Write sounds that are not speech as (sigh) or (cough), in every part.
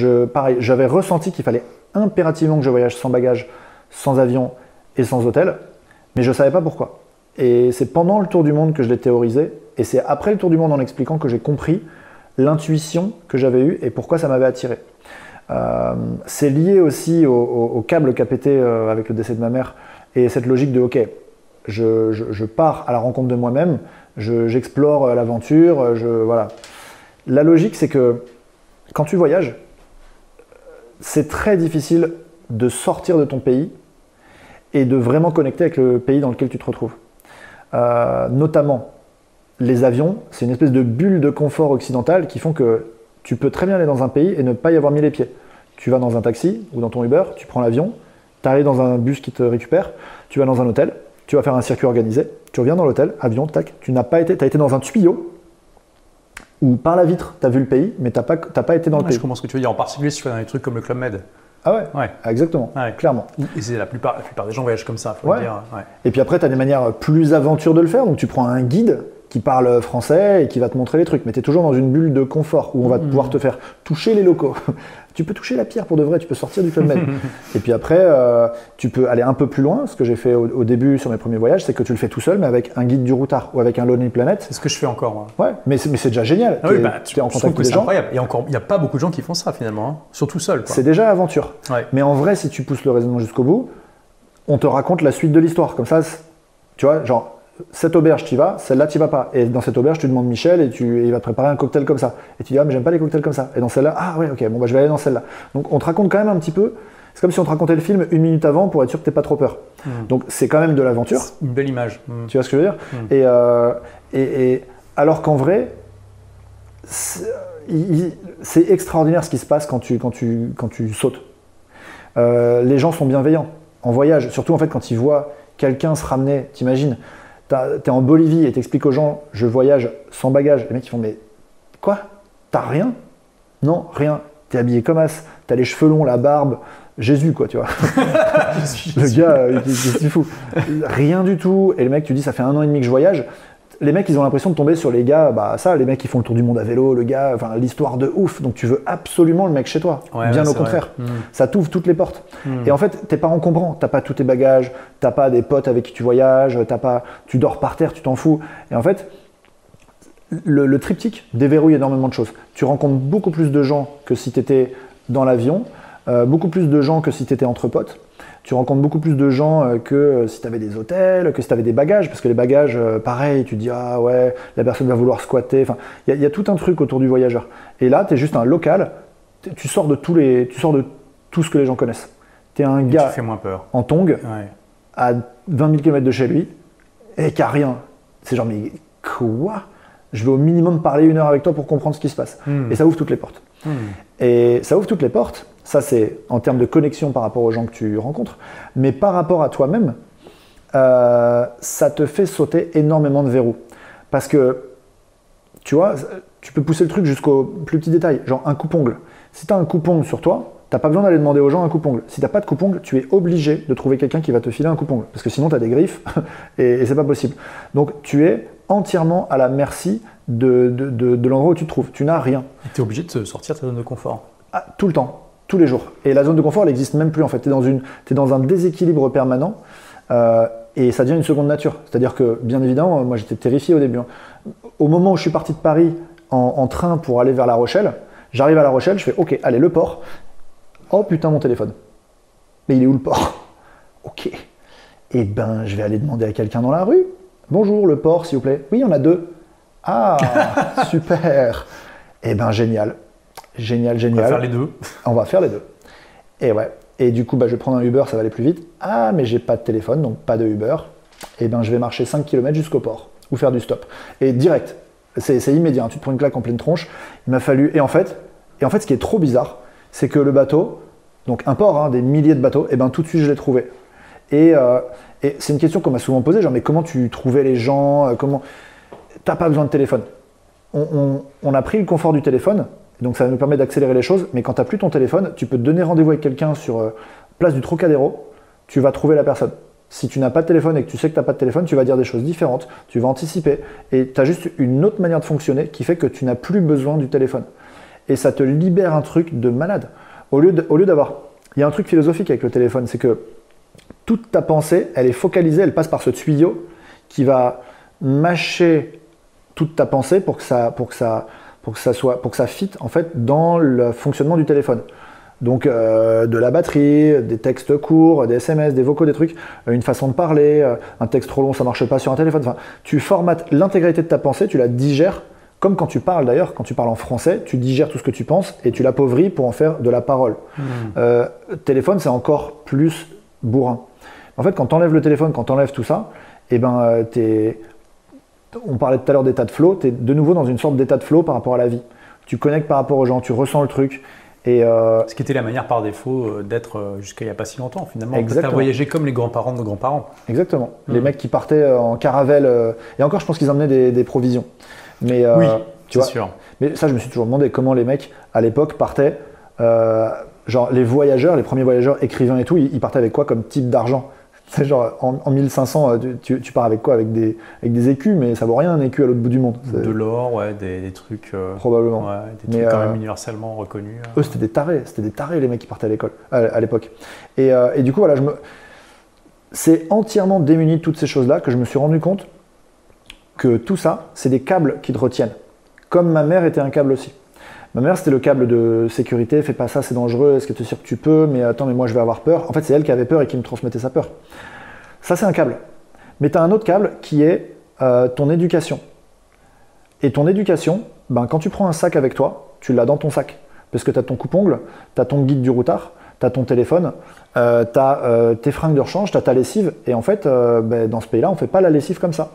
Je, pareil, j'avais ressenti qu'il fallait impérativement que je voyage sans bagage, sans avion et sans hôtel, mais je ne savais pas pourquoi. Et c'est pendant le tour du monde que je l'ai théorisé, et c'est après le tour du monde en expliquant que j'ai compris l'intuition que j'avais eue et pourquoi ça m'avait attiré. Euh, c'est lié aussi au, câble qu'a pété euh, avec le décès de ma mère et cette logique de ok, je, pars à la rencontre de moi-même, j'explore euh, l'aventure, voilà. La logique c'est que quand tu voyages, c'est très difficile de sortir de ton pays et de vraiment connecter avec le pays dans lequel tu te retrouves. notamment les avions, c'est une espèce de bulle de confort occidental qui font que tu peux très bien aller dans un pays et ne pas y avoir mis les pieds. Tu vas dans un taxi ou dans ton Uber, tu prends l'avion, tu arrives dans un bus qui te récupère, tu vas dans un hôtel, tu vas faire un circuit organisé, tu reviens dans l'hôtel, avion, tac, tu n'as pas été, tu as été dans un tuyau où par la vitre, tu as vu le pays, mais tu n'as pas, pas été dans le pays. Je comprends ce que tu veux dire, en particulier si tu fais dans des trucs comme le Club Med. Ah ouais, ouais. exactement, clairement. Et c'est la plupart, la plupart des gens voyagent comme ça, faut le dire. Et puis après, tu as des manières plus aventures de le faire, donc tu prends un guide qui parle français et qui va te montrer les trucs. Mais tu es toujours dans une bulle de confort où on va mmh. pouvoir te faire toucher les locaux. (laughs) tu peux toucher la pierre pour de vrai, tu peux sortir du Club Med. (laughs) et puis après, euh, tu peux aller un peu plus loin. Ce que j'ai fait au, début sur mes premiers voyages, c'est que tu le fais tout seul, mais avec un guide du routard ou avec un Lonely Planet. C'est ce que je fais encore. Moi. Ouais, mais c'est déjà génial. Ah oui, bah, tu es en contact avec les gens. incroyable. Il n'y a pas beaucoup de gens qui font ça finalement, hein. surtout seul. C'est déjà aventure. Mais en vrai, si tu pousses le raisonnement jusqu'au bout, on te raconte la suite de l'histoire. Comme ça, tu vois, genre, cette auberge, tu y vas, celle-là, tu vas pas. Et dans cette auberge, tu demandes Michel et, tu, il va te préparer un cocktail comme ça. Et tu dis, ah, mais j'aime pas les cocktails comme ça. Et dans celle-là, ah ouais, ok, bon, bah, je vais aller dans celle-là. Donc on te raconte quand même un petit peu. C'est comme si on te racontait le film une minute avant pour être sûr que t'es pas trop peur. Hmm. Donc c'est quand même de l'aventure. Une belle image. Hmm. Tu vois ce que je veux dire? Hmm. euh, et, et, alors qu'en vrai, c'est extraordinaire ce qui se passe quand tu, quand tu, quand tu sautes. Euh, les gens sont bienveillants en voyage, surtout en fait quand ils voient quelqu'un se ramener, t'imagines T'es en Bolivie et t'expliques aux gens, je voyage sans bagage. Les mecs, ils font, mais quoi? T'as rien? Non, rien. T'es habillé comme as, t'as les cheveux longs, la barbe, Jésus, quoi, tu vois. (laughs) le gars, c'est fou. Rien du tout. Et le mec, tu dis, ça fait un an et demi que je voyage les mecs, ils ont l'impression de tomber sur les gars, bah ça, les mecs qui font le tour du monde à vélo, le gars, enfin l'histoire de ouf. Donc tu veux absolument le mec chez toi. Bien au contraire, hmm. ça t'ouvre toutes les portes. Hmm. Et en fait, t'es pas encombrant, t'as pas tous tes bagages, t'as pas des potes avec qui tu voyages, t'as pas, tu dors par terre, tu t'en fous. Et en fait, le, triptyque déverrouille énormément de choses. Tu rencontres beaucoup plus de gens que si tu étais dans l'avion, euh, beaucoup plus de gens que si tu étais entre potes tu rencontres beaucoup plus de gens euh, que euh, si tu avais des hôtels, que si tu avais des bagages, parce que les bagages, euh, pareil, tu dis ah ouais, la personne va vouloir squatter. Enfin, il y, a tout un truc autour du voyageur. Et là, tu es juste un local, tu sors de tous les, tu sors de tout ce que les gens connaissent. Tu es un gars moins peur. en tong à 20 000 km de chez lui et qui a rien. C'est genre mais quoi? Je vais au minimum parler une heure avec toi pour comprendre ce qui se passe. Hmm. Et ça ouvre toutes les portes. Hmm. Et ça ouvre toutes les portes. Ça, c'est en termes de connexion par rapport aux gens que tu rencontres. Mais par rapport à toi-même, euh, ça te fait sauter énormément de verrous. Parce que, tu vois, tu peux pousser le truc jusqu'au plus petit détail. Genre un coupe-ongle. Si tu as un coupe-ongle sur toi, tu n'as pas besoin d'aller demander aux gens un coupe-ongle. Si tu n'as pas de coupe-ongle, tu es obligé de trouver quelqu'un qui va te filer un coupe-ongle. Parce que sinon, tu as des griffes (laughs) et, et c'est pas possible. Donc, tu es entièrement à la merci de, de, l'endroit où tu te trouves. Tu n'as rien. Tu es obligé de sortir de ta zone de confort. Ah, tout le temps tous les jours. Et la zone de confort, elle n'existe même plus en fait. Tu es, dans dans un déséquilibre permanent euh, et ça devient une seconde nature. C'est-à-dire que, bien évidemment, moi j'étais terrifié au début. Hein. Au moment où je suis parti de Paris en, train pour aller vers La Rochelle, j'arrive à La Rochelle, je fais OK, allez, le port. Oh putain, mon téléphone. Mais il est où le port? (laughs) Ok. Eh ben, je vais aller demander à quelqu'un dans la rue. Bonjour, le port, s'il vous plaît. Oui, il y en a deux. Ah, (laughs) super. Eh ben, génial. Génial, génial. On va faire les deux. On va faire les deux. Et ouais. Et du coup, bah, je vais prendre un Uber, ça va aller plus vite. Ah, mais j'ai pas de téléphone, donc pas de Uber. Et ben, je vais marcher 5 km jusqu'au port ou faire du stop. Et direct. C'est immédiat. Hein. Tu te prends une claque en pleine tronche. Il m'a fallu. Et en fait, et en fait, ce qui est trop bizarre, c'est que le bateau, donc un port, hein, des milliers de bateaux, et ben tout de suite je l'ai trouvé. Et, euh, et c'est une question qu'on m'a souvent posée, genre mais comment tu trouvais les gens euh, Comment T'as pas besoin de téléphone. On, on, a pris le confort du téléphone, donc ça nous permet d'accélérer les choses, mais quand tu n'as plus ton téléphone, tu peux te donner rendez-vous avec quelqu'un sur euh, place du Trocadéro, tu vas trouver la personne. Si tu n'as pas de téléphone et que tu sais que tu n'as pas de téléphone, tu vas dire des choses différentes, tu vas anticiper, et tu as juste une autre manière de fonctionner qui fait que tu n'as plus besoin du téléphone. et ça te libère un truc de malade. Au lieu d'avoir. Il y a un truc philosophique avec le téléphone, c'est que toute ta pensée, elle est focalisée, elle passe par ce tuyau qui va mâcher toute ta pensée pour ça, pour que ça, pour que ça soit, pour que ça fit en fait dans le fonctionnement du téléphone. Donc euh, de la batterie, des textes courts, des SMS, des vocaux, des trucs, euh, une façon de parler, euh, un texte trop long, ça marche pas sur un téléphone. Enfin, tu formates l'intégralité de ta pensée, tu la digères, comme quand tu parles d'ailleurs, quand tu parles en français, tu digères tout ce que tu penses et tu l'appauvris pour en faire de la parole. Mmh. téléphone, c'est encore plus bourrin. En fait, quand tu enlèves le téléphone, quand tu enlèves tout ça, eh ben, on parlait tout à l'heure d'état de flow, tu es de nouveau dans une sorte d'état de flow par rapport à la vie. Tu connectes par rapport aux gens, tu ressens le truc. Et euh, Ce qui était la manière par défaut euh, d'être euh, jusqu'à il n'y a pas si longtemps finalement. Tu as voyagé comme les grands-parents de nos grands-parents. Exactement. Les mmh. mecs qui partaient en caravelle. et encore, je pense qu'ils emmenaient des, provisions. Mais, oui, tu vois, sûr. Mais ça, je me suis toujours demandé comment les mecs à l'époque partaient. genre, les voyageurs, les premiers voyageurs écrivains et tout, ils partaient avec quoi comme type d'argent? C'est genre en, 1500, euh, tu, pars avec quoi? Avec des, avec des écus, mais ça vaut rien un écu à l'autre bout du monde. De l'or, ouais, des, trucs. Euh, Probablement. Ouais, des trucs quand même euh, universellement reconnus. Eux, c'était des tarés, c'était des tarés les mecs qui partaient à l'école, à, l'époque. Et, et, du coup, voilà, je me... c'est entièrement démuni de toutes ces choses-là que je me suis rendu compte que tout ça, c'est des câbles qui te retiennent. Comme ma mère était un câble aussi. Ma mère, c'était le câble de sécurité, fais pas ça, c'est dangereux, est-ce que tu es sûr que tu peux, mais attends, mais moi je vais avoir peur. En fait, c'est elle qui avait peur et qui me transmettait sa peur. Ça, c'est un câble. Mais tu as un autre câble qui est euh, ton éducation. Et ton éducation, ben, quand tu prends un sac avec toi, tu l'as dans ton sac. Parce que tu as ton coupe-ongle, tu as ton guide du routard, tu as ton téléphone, euh, tu as euh, tes fringues de rechange, tu as ta lessive. Et en fait, ben, dans ce pays-là, on fait pas la lessive comme ça.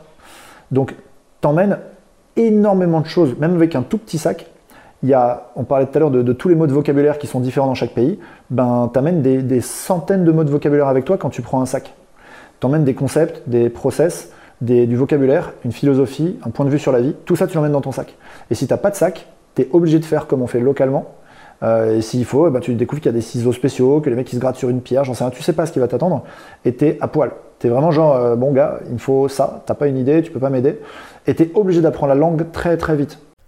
Donc, t'emmènes énormément de choses, même avec un tout petit sac, on parlait tout à l'heure de, tous les mots de vocabulaire qui sont différents dans chaque pays, ben, tu des, centaines de mots de vocabulaire avec toi quand tu prends un sac. Tu des concepts, des process, du vocabulaire, une philosophie, un point de vue sur la vie, tout ça tu l'emmènes dans ton sac. Et si tu pas de sac, tu es obligé de faire comme on fait localement. Euh, et s'il faut, ben, tu découvres qu'il y a des ciseaux spéciaux, que les mecs qui se grattent sur une pierre, j'en sais rien, tu sais pas ce qui va t'attendre, et tu à poil. Tu es vraiment genre, euh, bon gars, il me faut ça, t'as pas une idée, tu peux pas m'aider, et tu es obligé d'apprendre la langue très très vite.